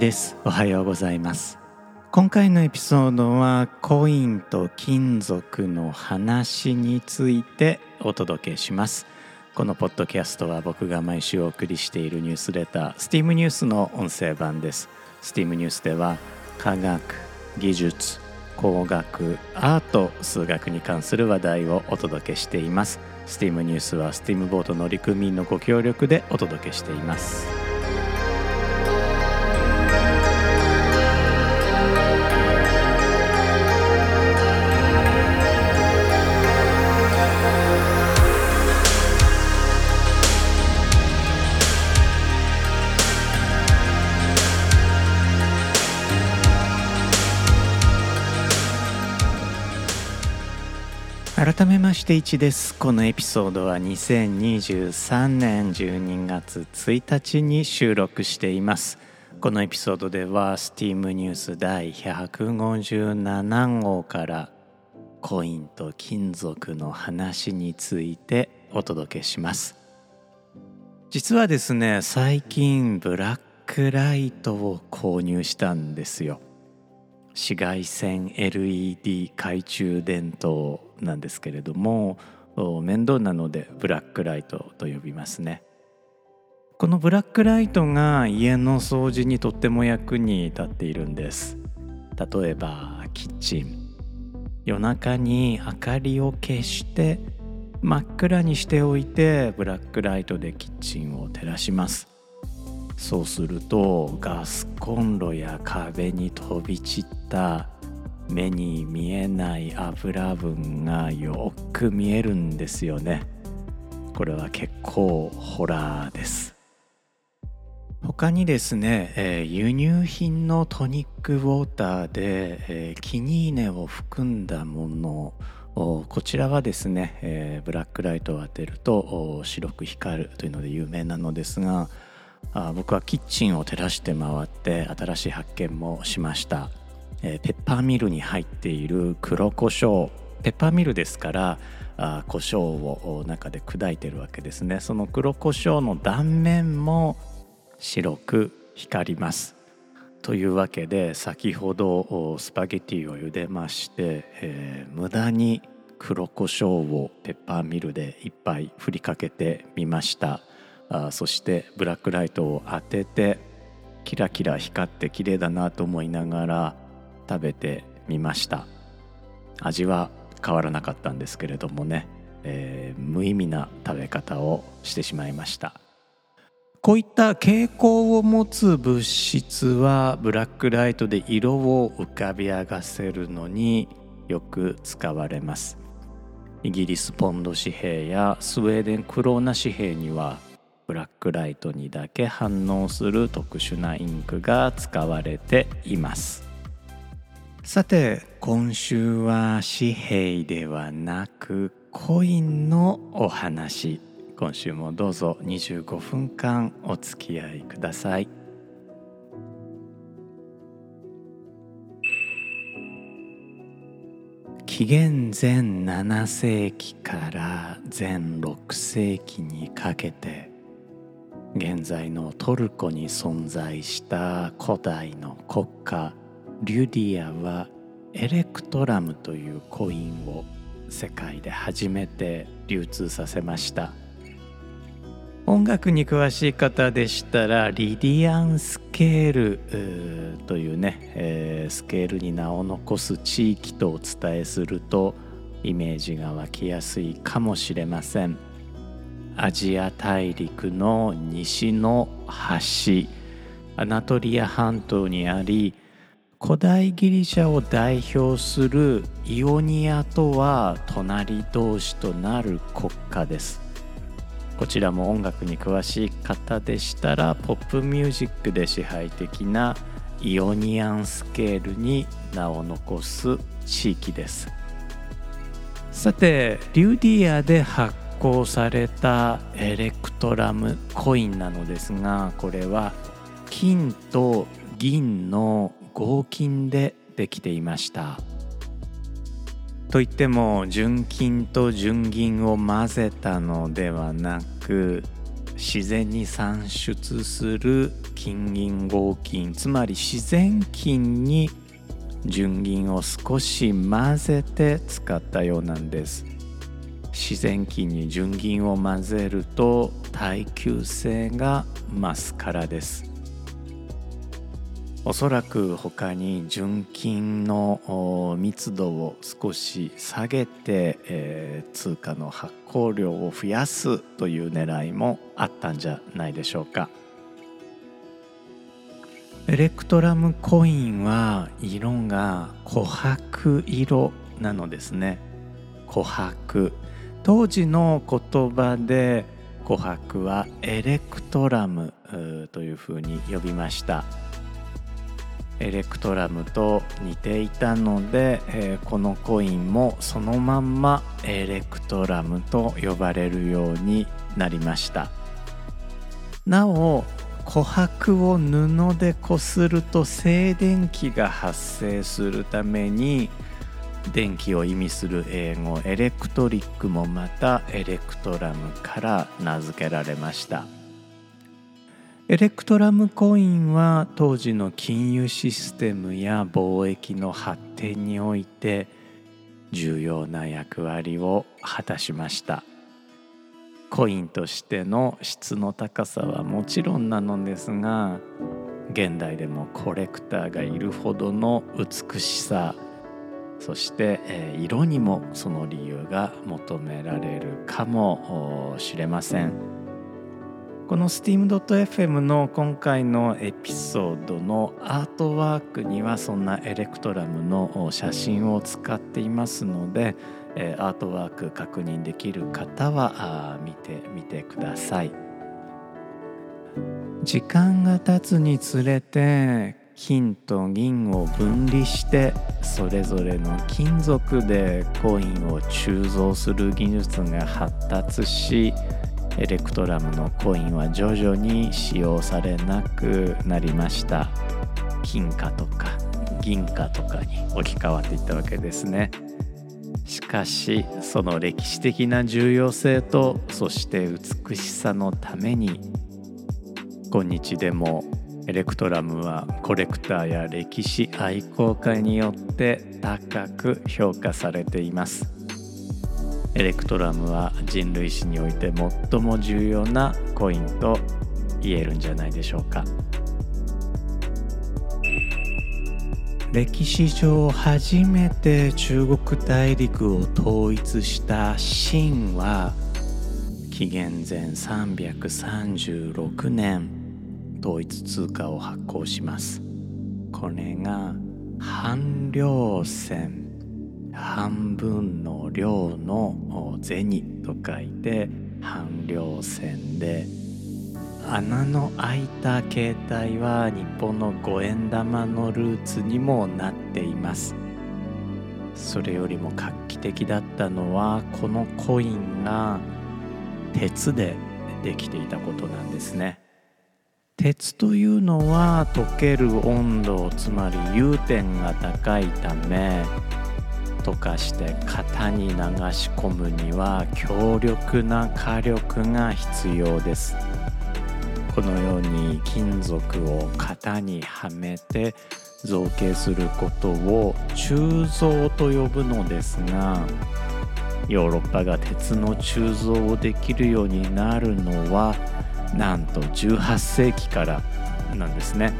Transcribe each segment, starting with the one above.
です。おはようございます。今回のエピソードはコインと金属の話についてお届けします。このポッドキャストは僕が毎週お送りしているニュースレター STEAM ニュースの音声版です。STEAM ニュースでは科学技術工学アート数学に関する話題をお届けしています。STEAM ニュースは STEAM ボート乗組員のご協力でお届けしています。改めまして1です。このエピソードは2023年12月1日に収録しています。このエピソードでは STEAM ニュース第157号からコインと金属の話についてお届けします。実はですね最近ブラックライトを購入したんですよ。紫外線 LED 懐中電灯なんですけれども面倒なのでブラックライトと呼びますね。このブラックライトが家の掃除にとっても役に立っているんです。例えばキッチン。夜中に明かりを消して真っ暗にしておいてブラックライトでキッチンを照らします。そうするとガスコンロや壁に飛び散った目に見えない油分がよく見えるんですよね。これは結構ホラーです。他にですね、えー、輸入品のトニックウォーターで、えー、キニーネを含んだものこちらはですね、えー、ブラックライトを当てると白く光るというので有名なのですがあ僕はキッチンを照らして回って新しい発見もしました、えー、ペッパーミルに入っている黒胡椒。ペッパーミルですからあ胡椒を中で砕いてるわけですね。その黒胡椒の断面も白く光ります。というわけで先ほどスパゲティを茹でまして、えー、無駄に黒胡椒をペッパーミルでいっぱい振りかけてみました。あそしてブラックライトを当ててキラキラ光って綺麗だなと思いながら食べてみました。味は変わらなかったんですけれどもね、えー、無意味な食べ方をしてしまいました。こういった傾向を持つ物質はブラックライトで色を浮かび上がせるのによく使われます。イギリスポンド紙幣やスウェーデンクローナ紙幣にはブラックライトにだけ反応する特殊なインクが使われています。さて今週は紙幣ではなくコインのお話。今週もどうぞ25分間お付き合いください。紀元前7世紀から前6世紀にかけて現在のトルコに存在した古代の国家リュディアはエレクトラムというコインを世界で初めて流通させました音楽に詳しい方でしたらリディアンスケールというね、えー、スケールに名を残す地域とお伝えするとイメージが湧きやすいかもしれません。アジア大陸の西の端アナトリア半島にあり古代ギリシャを代表するイオニアとは隣同士となる国家です。こちらも音楽に詳しい方でしたらポップミュージックで支配的なイオニアンスケールに名を残す地域です。さてリュディアで発行されたエレクトラムコインなのですがこれは金と銀の合金でできていました。といっても純金と純銀を混ぜたのではなく自然に産出する金銀合金つまり自然金に純銀を少し混ぜて使ったようなんです。自然金に純銀を混ぜると耐久性が増すからです。おそらく他に純金の密度を少し下げて、えー、通貨の発行量を増やすという狙いもあったんじゃないでしょうか。エレクトラムコインは色が琥珀色なのですね。琥珀。当時の言葉で琥珀はエレクトラムというふうに呼びました。エレクトラムと似ていたので、えー、このコインもそのまんまエレクトラムと呼ばれるようになりました。なお琥珀を布でこすると静電気が発生するために電気を意味する英語エレクトリックもまたエレクトラムから名付けられました。エレクトラムコインは当時の金融システムや貿易の発展において重要な役割を果たしましたコインとしての質の高さはもちろんなのですが現代でもコレクターがいるほどの美しさそして、色にもその理由が求められるかもしれません。この steam.fm の今回のエピソードのアートワークにはそんなエレクトラムの写真を使っていますのでアートワーク確認できる方は見てみてください。時間が経つにつれて金と銀を分離してそれぞれの金属でコインを鋳造する技術が発達しエレクトラムのコインは徐々に使用されなくなりました。金貨とか銀貨とかに置き換わっていったわけですね。しかしその歴史的な重要性とそして美しさのために今日でもエレクトラムはコレクターや歴史愛好家によって高く評価されています。エレクトラムは人類史において最も重要なコインと言えるんじゃないでしょうか。歴史上初めて中国大陸を統一した秦は紀元前336年統一通貨を発行します。これが半量銭半分の量の銭と書いて半量線で。穴の開いた携帯は日本の五円玉のルーツにもなっています。それよりも画期的だったのはこのコインが鉄でできていたことなんですね。鉄というのは溶ける温度つまり融点が高いため溶かして型に流し込むには強力な火力が必要ですこのように金属を型にはめて造形することを鋳造と呼ぶのですがヨーロッパが鉄の鋳造をできるようになるのはなんと18世紀からなんですね。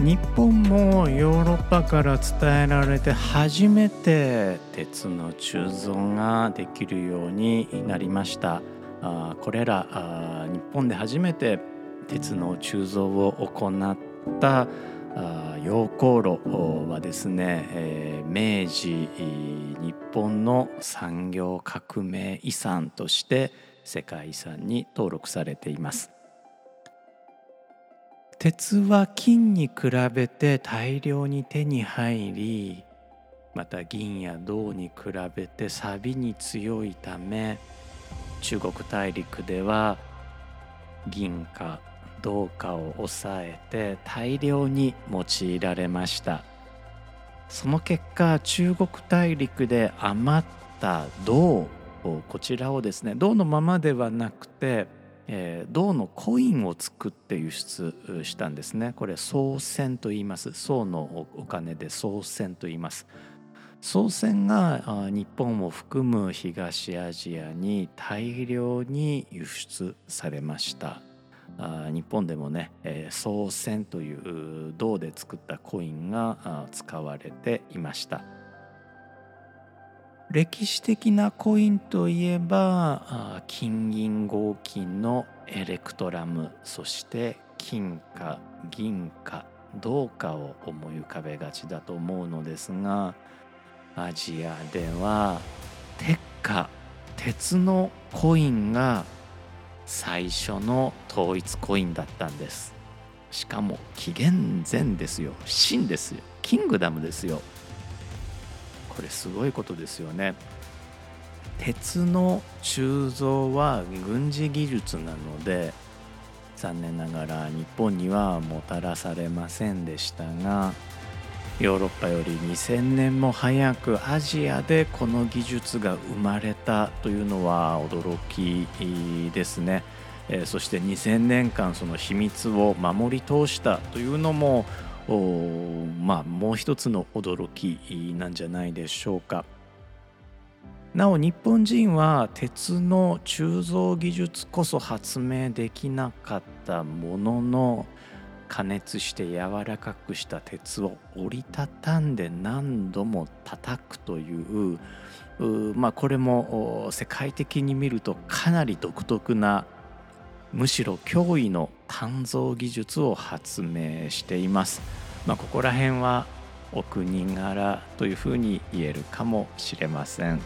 日本もヨーロッパから伝えられて初めて鉄の鋳造ができるようになりました。あこれらあ日本で初めて鉄の鋳造を行った溶鉱炉はですね、えー、明治日本の産業革命遺産として世界遺産に登録されています。鉄は金に比べて大量に手に入りまた銀や銅に比べて錆に強いため中国大陸では銀貨銅貨を抑えて大量に用いられました。その結果中国大陸で余った銅をこちらをですね銅のままではなくてえー、銅のコインを作って輸出したんですね。これ宋銭と言います。宋のお金で宋銭と言います。宋銭が日本を含む東アジアに大量に輸出されました。日本でもね宋銭という銅で作ったコインが使われていました。歴史的なコインといえば金銀合金のエレクトラムそして金貨銀貨銅貨を思い浮かべがちだと思うのですがアジアでは鉄貨鉄のコインが最初の統一コインだったんです。しかも紀元前ですよ。秦ですよ。キングダムですよ。これすごいことですよね。鉄の鋳造は軍事技術なので残念ながら日本にはもたらされませんでしたがヨーロッパより2000年も早くアジアでこの技術が生まれたというのは驚きですね、え、そして2000年間その秘密を守り通したというのもまあもう一つの驚きなんじゃないでしょうか。なお日本人は鉄の鋳造技術こそ発明できなかったものの加熱して柔らかくした鉄を折りたたんで何度も叩くというまあこれも世界的に見るとかなり独特なむしろ驚異の鍛造技術を発明しています。まあ、ここら辺はお国柄というふうに言えるかもしれません。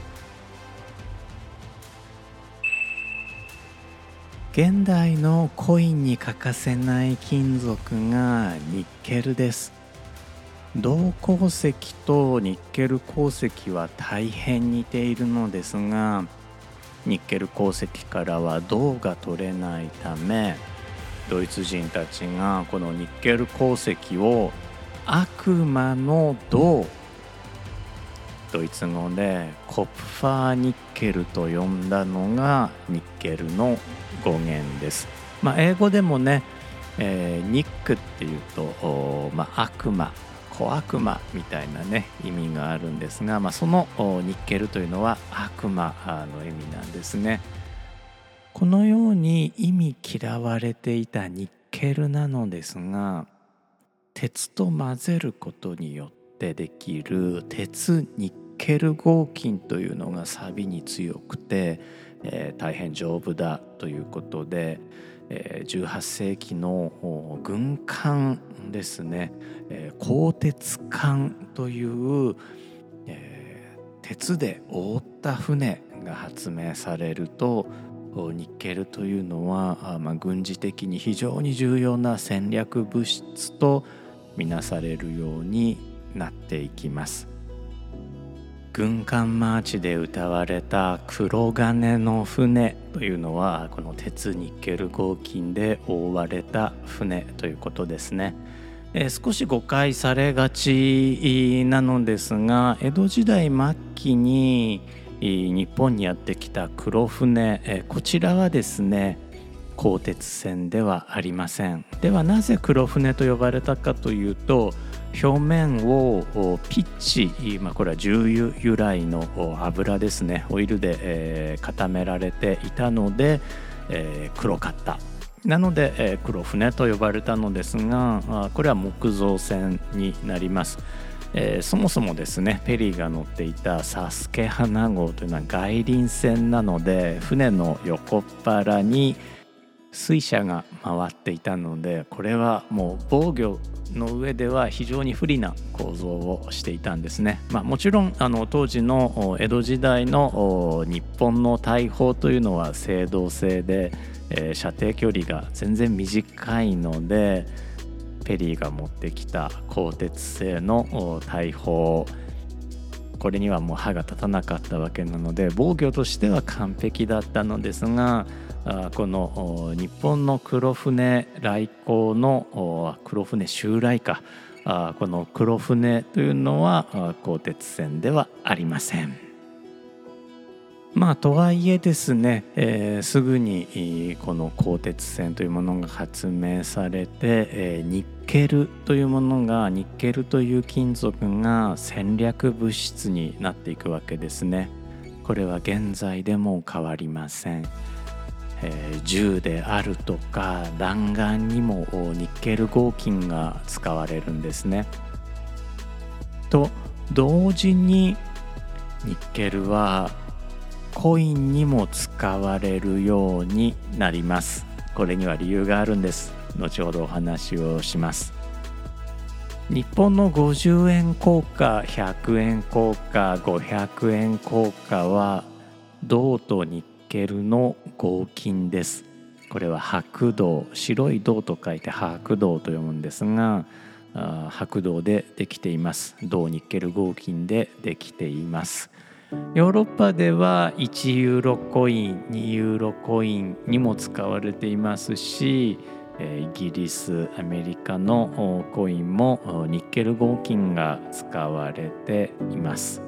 現代のコインに欠かせない金属がニッケルです銅鉱石とニッケル鉱石は大変似ているのですがニッケル鉱石からは銅が取れないためドイツ人たちがこのニッケル鉱石を悪魔の銅ドイツ語でコプファーニッケルと呼んだのがニッケルの語源です。まあ、英語でもね、えー、ニックっていうと、まあ、悪魔小悪魔みたいなね意味があるんですが、まあ、そのニッケルというのは悪魔の意味なんですね。このように意味嫌われていたニッケルなのですが鉄と混ぜることによってできる鉄ニッケル合金というのが錆に強くて、えー、大変丈夫だということで、えー、18世紀の軍艦ですね、えー、鋼鉄艦という、えー、鉄で覆った船が発明されるとニッケルというのは、まあ、軍事的に非常に重要な戦略物質とみなされるようになっていきます。軍艦マーチで歌われた「黒金の船」というのはこの鉄ニッケル合金で覆われた船ということですね。えー、少し誤解されがちなのですが江戸時代末期に日本にやってきた黒船、こちらはですね鋼鉄船ではありません。ではなぜ黒船と呼ばれたかというと表面をピッチ、まあ、これは重油由来の油ですね。オイルで、固められていたので、黒かった。なので、黒船と呼ばれたのですがこれは木造船になります、えー、そもそもですねペリーが乗っていたサスケ花号というのは外輪船なので船の横っ腹に水車が回っていたのでこれはもう防御の上では非常に不利な構造をしていたんですね。まあ、もちろんあの当時の江戸時代の日本の大砲というのは青銅製で、えー、射程距離が全然短いのでペリーが持ってきた鋼鉄製の大砲。これにはもう歯が立たなかったわけなので防御としては完璧だったのですがこの日本の黒船来航の黒船襲来か。この黒船というのは鋼鉄船ではありません。まあとはいえですね、えー、すぐにこの鋼鉄線というものが発明されて、えー、ニッケルというものがニッケルという金属が戦略物質になっていくわけですね。これは現在でも変わりません。えー、銃であるとか弾丸にもニッケル合金が使われるんですね。と同時にニッケルはコインにも使われるようになりますこれには理由があるんです後ほどお話をします。日本の50円硬貨100円硬貨500円硬貨は銅とニッケルの合金です。これは白銅白い銅と書いて白銅と読むんですが白銅でできています。銅ニッケル合金でできています。ヨーロッパでは1ユーロコイン2ユーロコインにも使われていますしイギリスアメリカのコインもニッケル合金が使われています。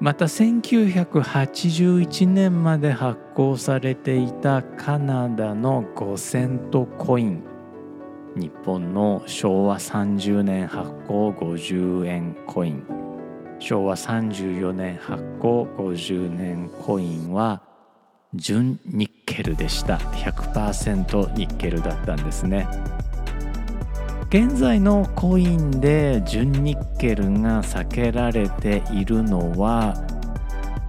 また1981年まで発行されていたカナダの5セントコイン。日本の昭和30年発行50円コイン。昭和34年発行50年コインは純ニッケルでした。100%ニッケルだったんですね。現在のコインで純ニッケルが避けられているのは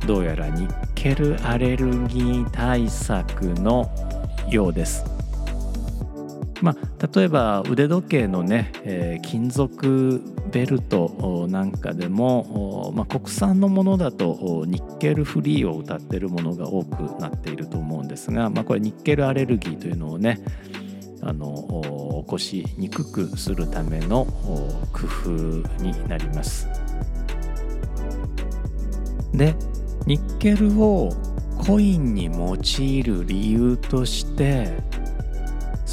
どうやらニッケルアレルギー対策のようです。まあ、例えば腕時計のね、えー、金属ベルトなんかでも、まあ、国産のものだとニッケルフリーを謳っているものが多くなっていると思うんですが、まあ、これニッケルアレルギーというのをねあの起こしにくくするための工夫になります。でニッケルをコインに用いる理由として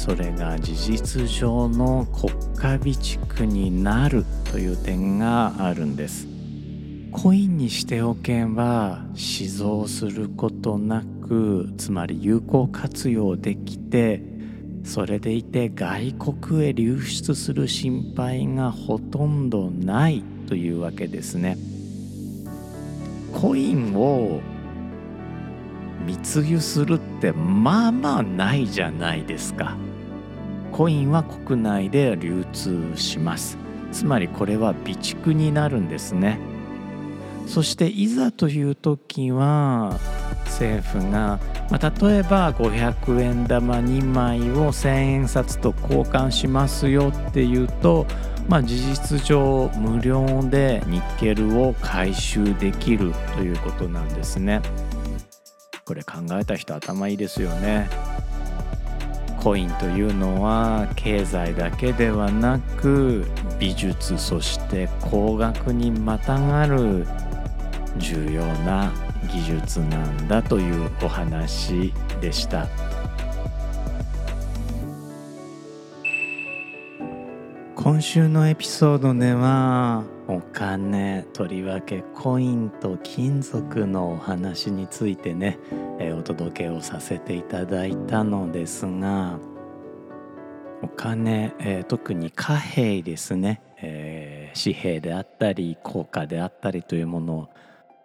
それが事実上の国家備蓄になるという点があるんです。コインにしておけば死蔵することなくつまり有効活用できてそれでいて外国へ流出する心配がほとんどないというわけですね。コインを密輸するってまあまあないじゃないですか。コインは国内で流通しますつまりこれは備蓄になるんですねそしていざという時は政府が、まあ、例えば500円玉2枚を1000円札と交換しますよっていうと、まあ、事実上無料でニッケルを回収できるということなんですね。これ考えた人頭いいですよね。コインというのは経済だけではなく美術そして工学にまたがる重要な技術なんだというお話でした。今週のエピソードではお金とりわけコインと金属のお話についてね、え、お届けをさせていただいたのですがお金、え、特に貨幣ですね、え、紙幣であったり硬貨であったりというものを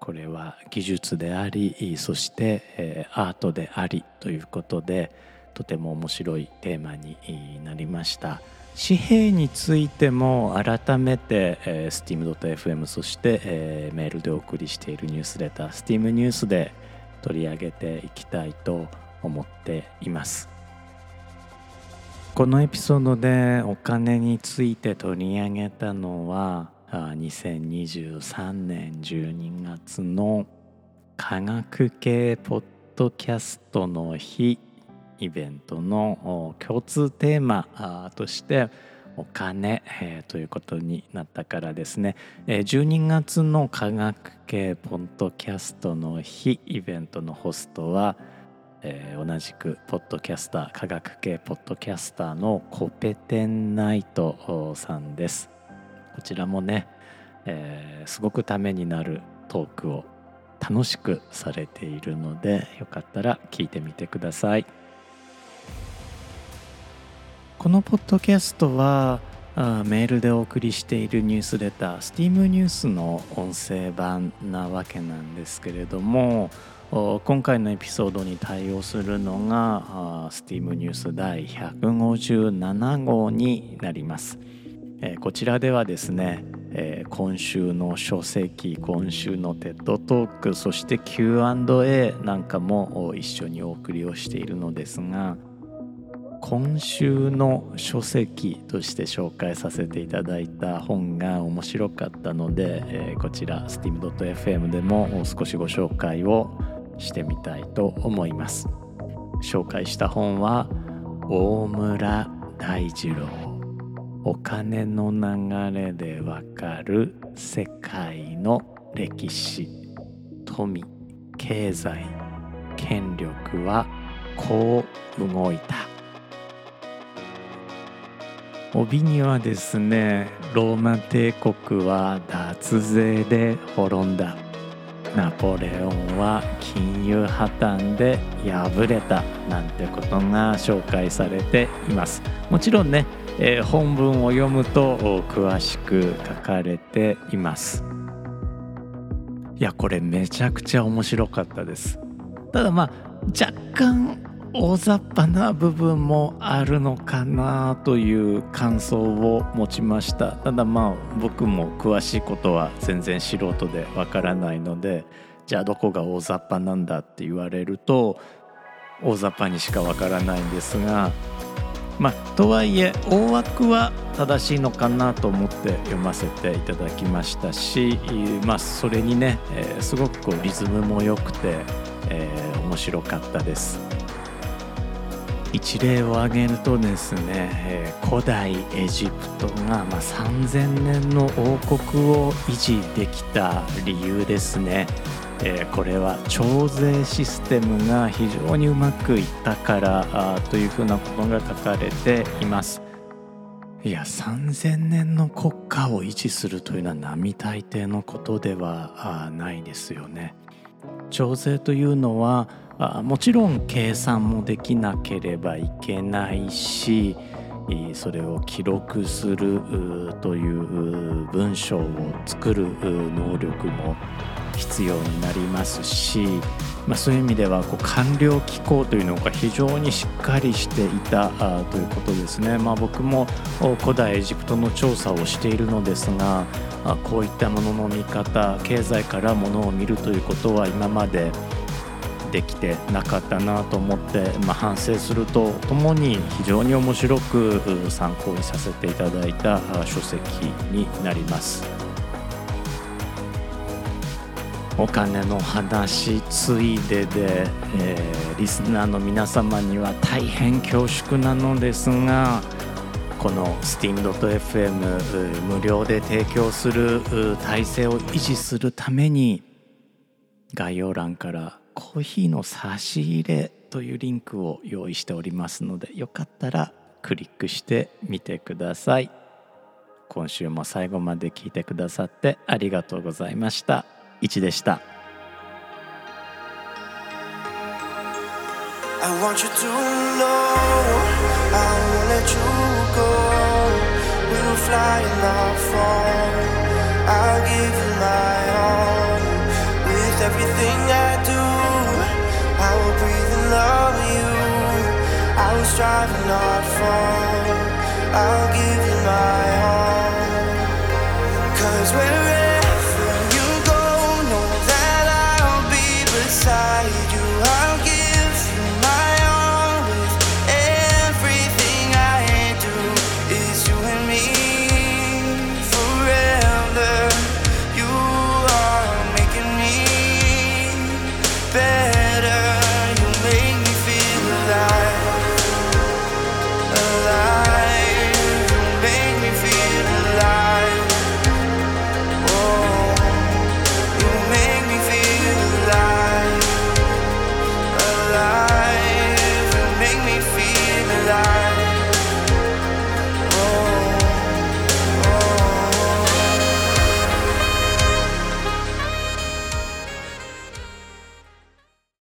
これは技術でありそして、えアートでありということでとても面白いテーマになりました。紙幣についても改めて、えー、steam.fm そして、えー、メールでお送りしているニュースレター Steam ニュースで取り上げていきたいと思っています。このエピソードでお金について取り上げたのは2023年12月の科学系ポッドキャストの日。イベントの共通テーマとしてお金、えー、ということになったからですね、えー、12月の科学系ポッドキャストの日イベントのホストは、えー、同じくポッドキャスター科学系ポッドキャスターのコペテンナイトさんです。こちらもね、えー、すごくためになるトークを楽しくされているのでよかったら聞いてみてください。このポッドキャストはあメールでお送りしているニュースレター STEAM ニュースの音声版なわけなんですけれども今回のエピソードに対応するのが STEAM ニュース第157号になります、こちらではですね、今週の書籍今週のテッドトークそして Q&A なんかも一緒にお送りをしているのですが今週の書籍として紹介させていただいた本が面白かったので、えー、こちら steam.fm でも少しご紹介をしてみたいと思います。紹介した本は大村大二郎。お金の流れでわかる世界の歴史。富経済権力はこう動いた。帯にはですねローマ帝国は脱税で滅んだ。ナポレオンは金融破綻で敗れたなんてことが紹介されています。もちろんね、えー、本文を読むと詳しく書かれています。いやこれめちゃくちゃ面白かったです。ただまあ若干大雑把な部分もあるのかなという感想を持ちましたただまあ僕も詳しいことは全然素人でわからないのでじゃあどこが大雑把なんだって言われると大雑把にしかわからないんですがまあとはいえ大枠は正しいのかなと思って読ませていただきましたしまあそれにね、えー、すごくこうリズムも良くて、えー、面白かったです。一例を挙げるとですね、えー、古代エジプトが、まあ、3000年の王国を維持できた理由ですね、えー、これは徴税システムが非常にうまくいったからあというふうなことが書かれています。いや3000年の国家を維持するというのは並大抵のことではないですよね。徴税というのはあもちろん計算もできなければいけないしそれを記録するという文章を作る能力も必要になりますし、まあ、そういう意味ではこう官僚機構というのが非常にしっかりしていたということですね。まあ、僕も古代エジプトの調査をしているのですがこういったものの見方経済からものを見るということは今までできてなかったなと思って、まあ、反省するとともに非常に面白く参考にさせていただいた書籍になります。お金の話ついでで、えー、リスナーの皆様には大変恐縮なのですがこの steam.fm 無料で提供する体制を維持するために概要欄からコーヒーの差し入れというリンクを用意しておりますのでよかったらクリックしてみてください。今週も最後まで聞いてくださってありがとうございました。いちでした。Love you. I will strive and not fall. I'll give you my all. Cause we're